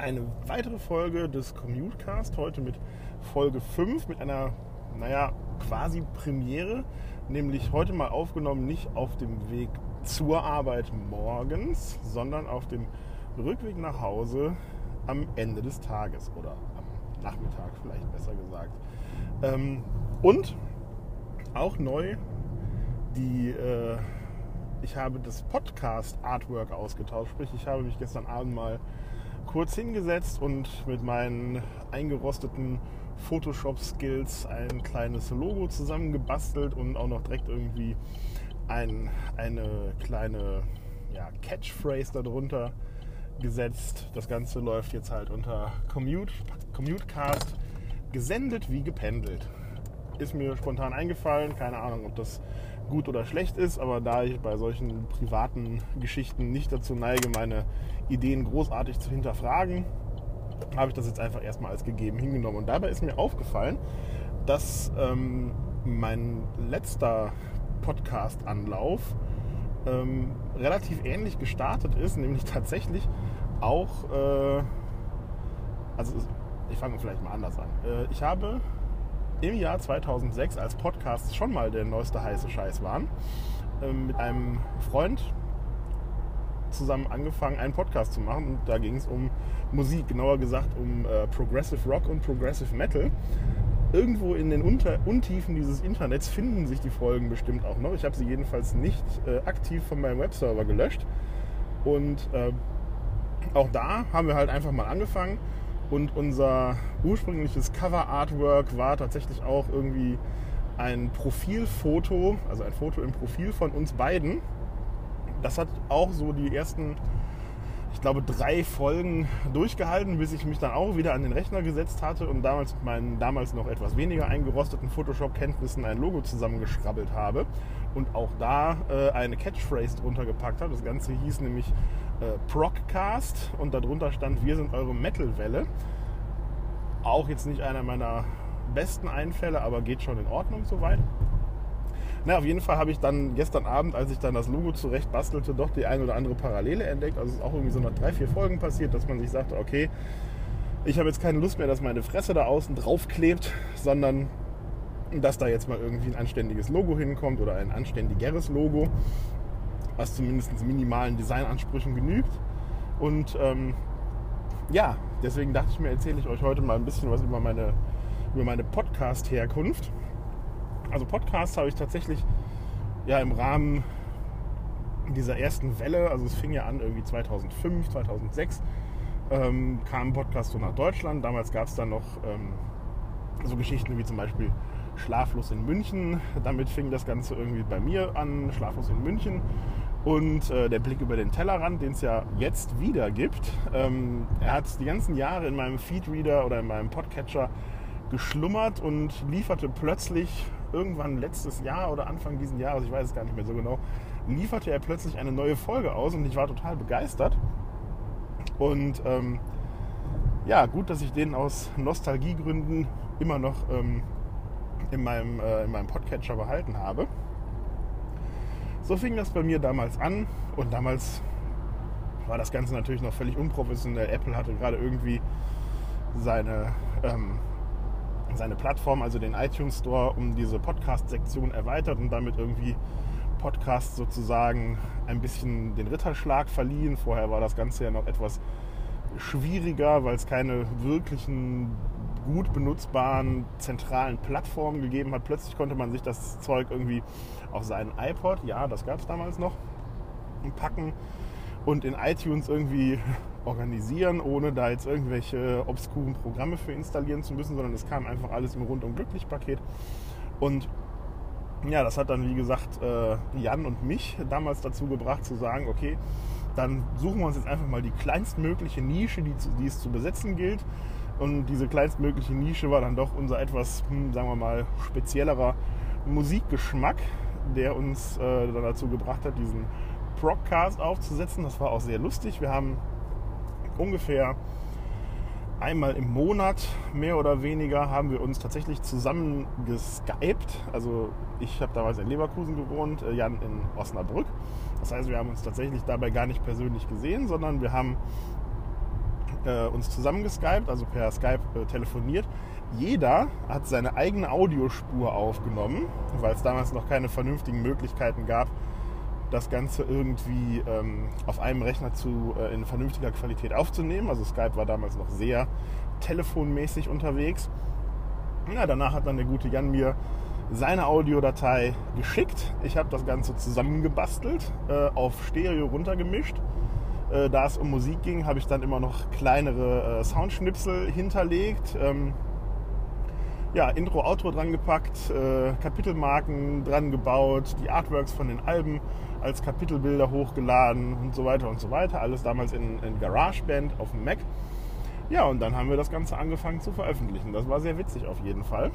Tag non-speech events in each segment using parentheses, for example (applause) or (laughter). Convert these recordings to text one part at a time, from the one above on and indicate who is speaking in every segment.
Speaker 1: eine weitere Folge des Commutecast, heute mit Folge 5, mit einer, naja, quasi Premiere, nämlich heute mal aufgenommen, nicht auf dem Weg zur Arbeit morgens, sondern auf dem Rückweg nach Hause am Ende des Tages oder am Nachmittag vielleicht besser gesagt. Ähm, und auch neu, die, äh, ich habe das Podcast-Artwork ausgetauscht, sprich ich habe mich gestern Abend mal kurz hingesetzt und mit meinen eingerosteten Photoshop-Skills ein kleines Logo zusammengebastelt und auch noch direkt irgendwie ein, eine kleine ja, Catchphrase darunter gesetzt. Das Ganze läuft jetzt halt unter Commute, Commutecast, gesendet wie gependelt. Ist mir spontan eingefallen, keine Ahnung, ob das gut oder schlecht ist, aber da ich bei solchen privaten Geschichten nicht dazu neige, meine Ideen großartig zu hinterfragen, habe ich das jetzt einfach erstmal als gegeben hingenommen. Und dabei ist mir aufgefallen, dass ähm, mein letzter Podcast-Anlauf ähm, relativ ähnlich gestartet ist, nämlich (laughs) tatsächlich auch, äh, also ich fange vielleicht mal anders an. Äh, ich habe im Jahr 2006, als Podcasts schon mal der neueste heiße Scheiß waren, äh, mit einem Freund zusammen angefangen, einen Podcast zu machen. Und da ging es um Musik, genauer gesagt um äh, Progressive Rock und Progressive Metal. Irgendwo in den Unter Untiefen dieses Internets finden sich die Folgen bestimmt auch noch. Ich habe sie jedenfalls nicht äh, aktiv von meinem Webserver gelöscht. Und äh, auch da haben wir halt einfach mal angefangen. Und unser ursprüngliches Cover-Artwork war tatsächlich auch irgendwie ein Profilfoto, also ein Foto im Profil von uns beiden das hat auch so die ersten, ich glaube, drei Folgen durchgehalten, bis ich mich dann auch wieder an den Rechner gesetzt hatte und damals mit meinen damals noch etwas weniger eingerosteten Photoshop-Kenntnissen ein Logo zusammengeschrabbelt habe und auch da äh, eine Catchphrase drunter gepackt habe. Das Ganze hieß nämlich äh, Proccast und darunter stand, wir sind eure Metal-Welle. Auch jetzt nicht einer meiner besten Einfälle, aber geht schon in Ordnung soweit. Na, auf jeden Fall habe ich dann gestern Abend, als ich dann das Logo zurecht bastelte, doch die ein oder andere Parallele entdeckt. Also es ist auch irgendwie so nach drei, vier Folgen passiert, dass man sich sagte, okay, ich habe jetzt keine Lust mehr, dass meine Fresse da außen draufklebt, sondern dass da jetzt mal irgendwie ein anständiges Logo hinkommt oder ein anständigeres Logo, was zumindest minimalen Designansprüchen genügt. Und ähm, ja, deswegen dachte ich mir, erzähle ich euch heute mal ein bisschen was über meine, über meine Podcast-Herkunft. Also Podcasts habe ich tatsächlich ja im Rahmen dieser ersten Welle, also es fing ja an irgendwie 2005, 2006, ähm, kam Podcast so nach Deutschland. Damals gab es dann noch ähm, so Geschichten wie zum Beispiel Schlaflos in München. Damit fing das Ganze irgendwie bei mir an, Schlaflos in München. Und äh, der Blick über den Tellerrand, den es ja jetzt wieder gibt. Ähm, er hat die ganzen Jahre in meinem Feedreader oder in meinem Podcatcher geschlummert und lieferte plötzlich irgendwann letztes Jahr oder Anfang dieses Jahres, ich weiß es gar nicht mehr so genau, lieferte er plötzlich eine neue Folge aus und ich war total begeistert. Und ähm, ja, gut, dass ich den aus Nostalgiegründen immer noch ähm, in, meinem, äh, in meinem Podcatcher behalten habe. So fing das bei mir damals an und damals war das Ganze natürlich noch völlig unprofessionell. Apple hatte gerade irgendwie seine ähm, seine Plattform, also den iTunes Store, um diese Podcast-Sektion erweitert und damit irgendwie Podcasts sozusagen ein bisschen den Ritterschlag verliehen. Vorher war das Ganze ja noch etwas schwieriger, weil es keine wirklichen gut benutzbaren zentralen Plattformen gegeben hat. Plötzlich konnte man sich das Zeug irgendwie auf seinen iPod, ja, das gab es damals noch, packen und in iTunes irgendwie (laughs) organisieren, ohne da jetzt irgendwelche obskuren Programme für installieren zu müssen, sondern es kam einfach alles im Rundum glücklich Paket. Und ja, das hat dann, wie gesagt, äh, Jan und mich damals dazu gebracht zu sagen, okay, dann suchen wir uns jetzt einfach mal die kleinstmögliche Nische, die, die es zu besetzen gilt. Und diese kleinstmögliche Nische war dann doch unser etwas, hm, sagen wir mal, speziellerer Musikgeschmack, der uns äh, dann dazu gebracht hat, diesen Procast aufzusetzen. Das war auch sehr lustig. Wir haben ungefähr einmal im Monat, mehr oder weniger, haben wir uns tatsächlich zusammen geskypt. Also ich habe damals in Leverkusen gewohnt, äh, Jan in Osnabrück. Das heißt, wir haben uns tatsächlich dabei gar nicht persönlich gesehen, sondern wir haben äh, uns zusammengeskypt, also per Skype äh, telefoniert. Jeder hat seine eigene Audiospur aufgenommen, weil es damals noch keine vernünftigen Möglichkeiten gab, das Ganze irgendwie ähm, auf einem Rechner zu, äh, in vernünftiger Qualität aufzunehmen. Also Skype war damals noch sehr telefonmäßig unterwegs. Ja, danach hat dann der gute Jan mir seine Audiodatei geschickt. Ich habe das Ganze zusammengebastelt, äh, auf Stereo runtergemischt. Äh, da es um Musik ging, habe ich dann immer noch kleinere äh, Soundschnipsel hinterlegt. Ähm, ja, Intro, Outro dran gepackt, äh, Kapitelmarken dran gebaut, die Artworks von den Alben als Kapitelbilder hochgeladen und so weiter und so weiter. Alles damals in, in GarageBand auf dem Mac. Ja, und dann haben wir das Ganze angefangen zu veröffentlichen. Das war sehr witzig auf jeden Fall.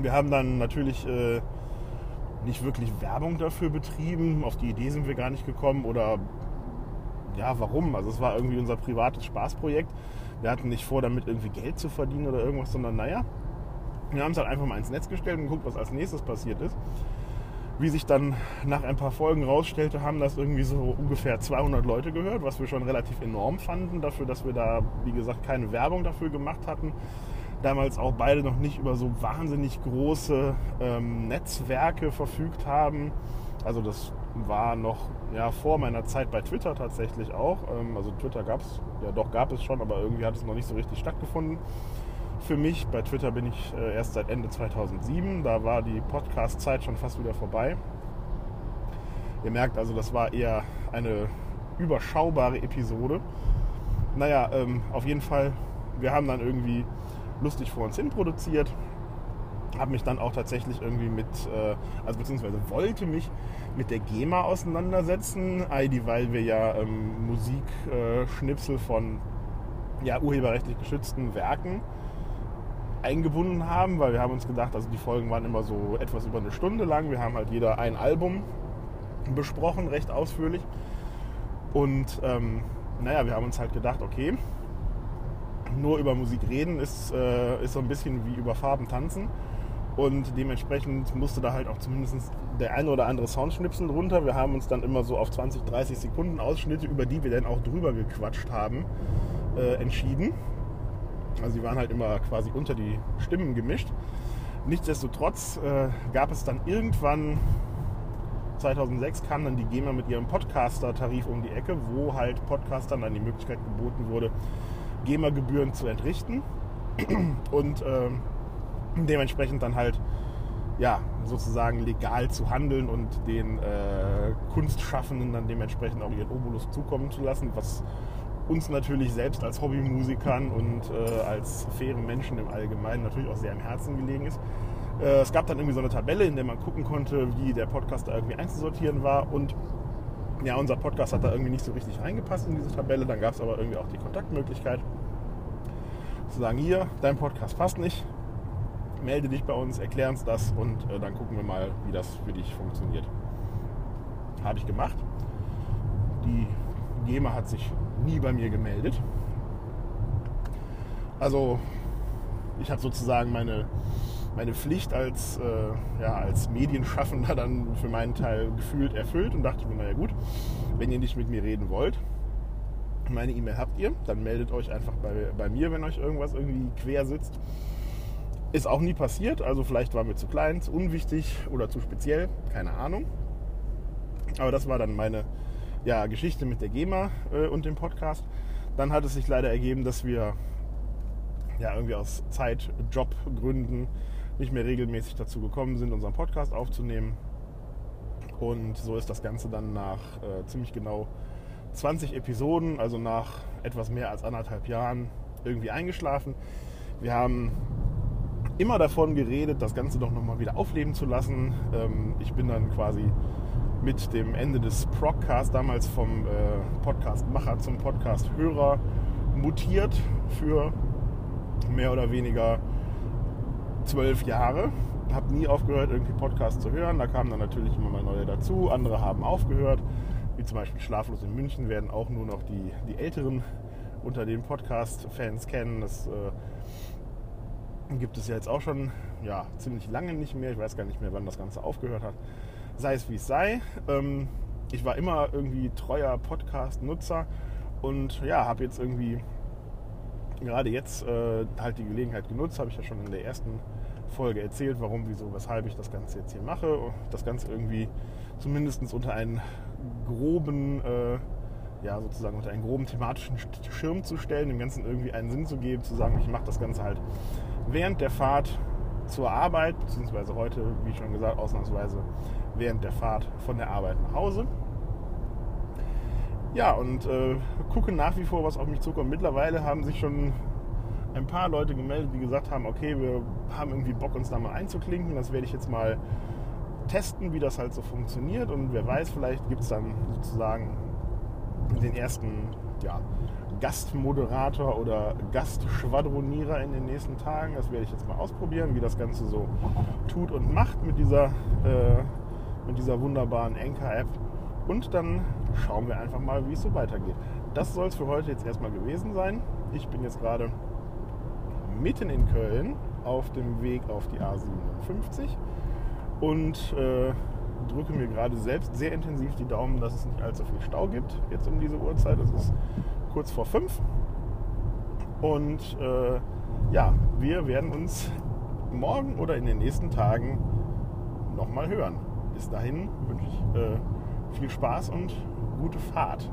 Speaker 1: Wir haben dann natürlich äh, nicht wirklich Werbung dafür betrieben. Auf die Idee sind wir gar nicht gekommen. Oder ja, warum? Also es war irgendwie unser privates Spaßprojekt. Wir hatten nicht vor, damit irgendwie Geld zu verdienen oder irgendwas, sondern naja, wir haben es halt einfach mal ins Netz gestellt und geguckt, was als nächstes passiert ist. Wie sich dann nach ein paar Folgen rausstellte, haben das irgendwie so ungefähr 200 Leute gehört, was wir schon relativ enorm fanden, dafür, dass wir da, wie gesagt, keine Werbung dafür gemacht hatten damals auch beide noch nicht über so wahnsinnig große ähm, Netzwerke verfügt haben. Also das war noch ja, vor meiner Zeit bei Twitter tatsächlich auch. Ähm, also Twitter gab es, ja doch gab es schon, aber irgendwie hat es noch nicht so richtig stattgefunden. Für mich, bei Twitter bin ich äh, erst seit Ende 2007, da war die Podcast-Zeit schon fast wieder vorbei. Ihr merkt also, das war eher eine überschaubare Episode. Naja, ähm, auf jeden Fall, wir haben dann irgendwie lustig vor uns hin produziert. Habe mich dann auch tatsächlich irgendwie mit, äh, also beziehungsweise wollte mich mit der GEMA auseinandersetzen, weil wir ja ähm, Musikschnipsel äh, von ja, urheberrechtlich geschützten Werken eingebunden haben, weil wir haben uns gedacht, also die Folgen waren immer so etwas über eine Stunde lang. Wir haben halt jeder ein Album besprochen, recht ausführlich. Und ähm, naja, wir haben uns halt gedacht, okay, nur über Musik reden ist, äh, ist so ein bisschen wie über Farben tanzen. Und dementsprechend musste da halt auch zumindest der eine oder andere Soundschnipsel drunter. Wir haben uns dann immer so auf 20, 30 Sekunden Ausschnitte, über die wir dann auch drüber gequatscht haben, äh, entschieden. Also die waren halt immer quasi unter die Stimmen gemischt. Nichtsdestotrotz äh, gab es dann irgendwann 2006 kam dann die GEMA mit ihrem Podcaster-Tarif um die Ecke, wo halt Podcastern dann die Möglichkeit geboten wurde, GEMA-Gebühren zu entrichten und äh, dementsprechend dann halt ja, sozusagen legal zu handeln und den äh, Kunstschaffenden dann dementsprechend auch ihren Obolus zukommen zu lassen, was uns natürlich selbst als Hobbymusikern und äh, als faire Menschen im Allgemeinen natürlich auch sehr am Herzen gelegen ist. Äh, es gab dann irgendwie so eine Tabelle, in der man gucken konnte, wie der Podcast da irgendwie einzusortieren war und ja, unser Podcast hat da irgendwie nicht so richtig reingepasst in diese Tabelle. Dann gab es aber irgendwie auch die Kontaktmöglichkeit zu sagen, hier, dein Podcast passt nicht, melde dich bei uns, erklär uns das und äh, dann gucken wir mal, wie das für dich funktioniert. Habe ich gemacht. Die GEMA hat sich nie bei mir gemeldet. Also ich habe sozusagen meine meine Pflicht als, äh, ja, als Medienschaffender dann für meinen Teil gefühlt erfüllt und dachte mir, naja gut, wenn ihr nicht mit mir reden wollt, meine E-Mail habt ihr, dann meldet euch einfach bei, bei mir, wenn euch irgendwas irgendwie quer sitzt. Ist auch nie passiert, also vielleicht waren wir zu klein, zu unwichtig oder zu speziell, keine Ahnung. Aber das war dann meine ja, Geschichte mit der GEMA äh, und dem Podcast. Dann hat es sich leider ergeben, dass wir ja irgendwie aus Zeit, Jobgründen nicht mehr regelmäßig dazu gekommen sind, unseren Podcast aufzunehmen. Und so ist das Ganze dann nach äh, ziemlich genau 20 Episoden, also nach etwas mehr als anderthalb Jahren, irgendwie eingeschlafen. Wir haben immer davon geredet, das Ganze doch nochmal wieder aufleben zu lassen. Ähm, ich bin dann quasi mit dem Ende des Procast, damals vom äh, Podcast-Macher zum Podcast-Hörer, mutiert für mehr oder weniger zwölf Jahre. Habe nie aufgehört, irgendwie Podcasts zu hören. Da kamen dann natürlich immer mal neue dazu. Andere haben aufgehört, wie zum Beispiel Schlaflos in München, werden auch nur noch die, die Älteren unter den Podcast-Fans kennen. Das äh, gibt es ja jetzt auch schon ja, ziemlich lange nicht mehr. Ich weiß gar nicht mehr, wann das Ganze aufgehört hat. Sei es wie es sei. Ähm, ich war immer irgendwie treuer Podcast-Nutzer und ja, habe jetzt irgendwie gerade jetzt äh, halt die Gelegenheit genutzt, habe ich ja schon in der ersten Folge erzählt, warum, wieso, weshalb ich das Ganze jetzt hier mache. Das Ganze irgendwie zumindest unter einen groben, äh, ja sozusagen unter einen groben thematischen Schirm zu stellen, dem Ganzen irgendwie einen Sinn zu geben, zu sagen, ich mache das Ganze halt während der Fahrt zur Arbeit, beziehungsweise heute, wie schon gesagt, ausnahmsweise während der Fahrt von der Arbeit nach Hause. Ja, und äh, gucke nach wie vor, was auf mich zukommt. Mittlerweile haben sich schon ein paar Leute gemeldet, die gesagt haben, okay, wir haben irgendwie Bock, uns da mal einzuklinken. Das werde ich jetzt mal testen, wie das halt so funktioniert. Und wer weiß, vielleicht gibt es dann sozusagen den ersten ja, Gastmoderator oder Gastschwadronierer in den nächsten Tagen. Das werde ich jetzt mal ausprobieren, wie das Ganze so tut und macht mit dieser, äh, mit dieser wunderbaren Anchor-App. Und dann schauen wir einfach mal, wie es so weitergeht. Das soll es für heute jetzt erstmal gewesen sein. Ich bin jetzt gerade mitten in Köln auf dem Weg auf die A57 und äh, drücke mir gerade selbst sehr intensiv die Daumen, dass es nicht allzu viel Stau gibt jetzt um diese Uhrzeit. Es ist kurz vor fünf. Und äh, ja, wir werden uns morgen oder in den nächsten Tagen nochmal hören. Bis dahin wünsche ich äh, viel Spaß und gute Fahrt.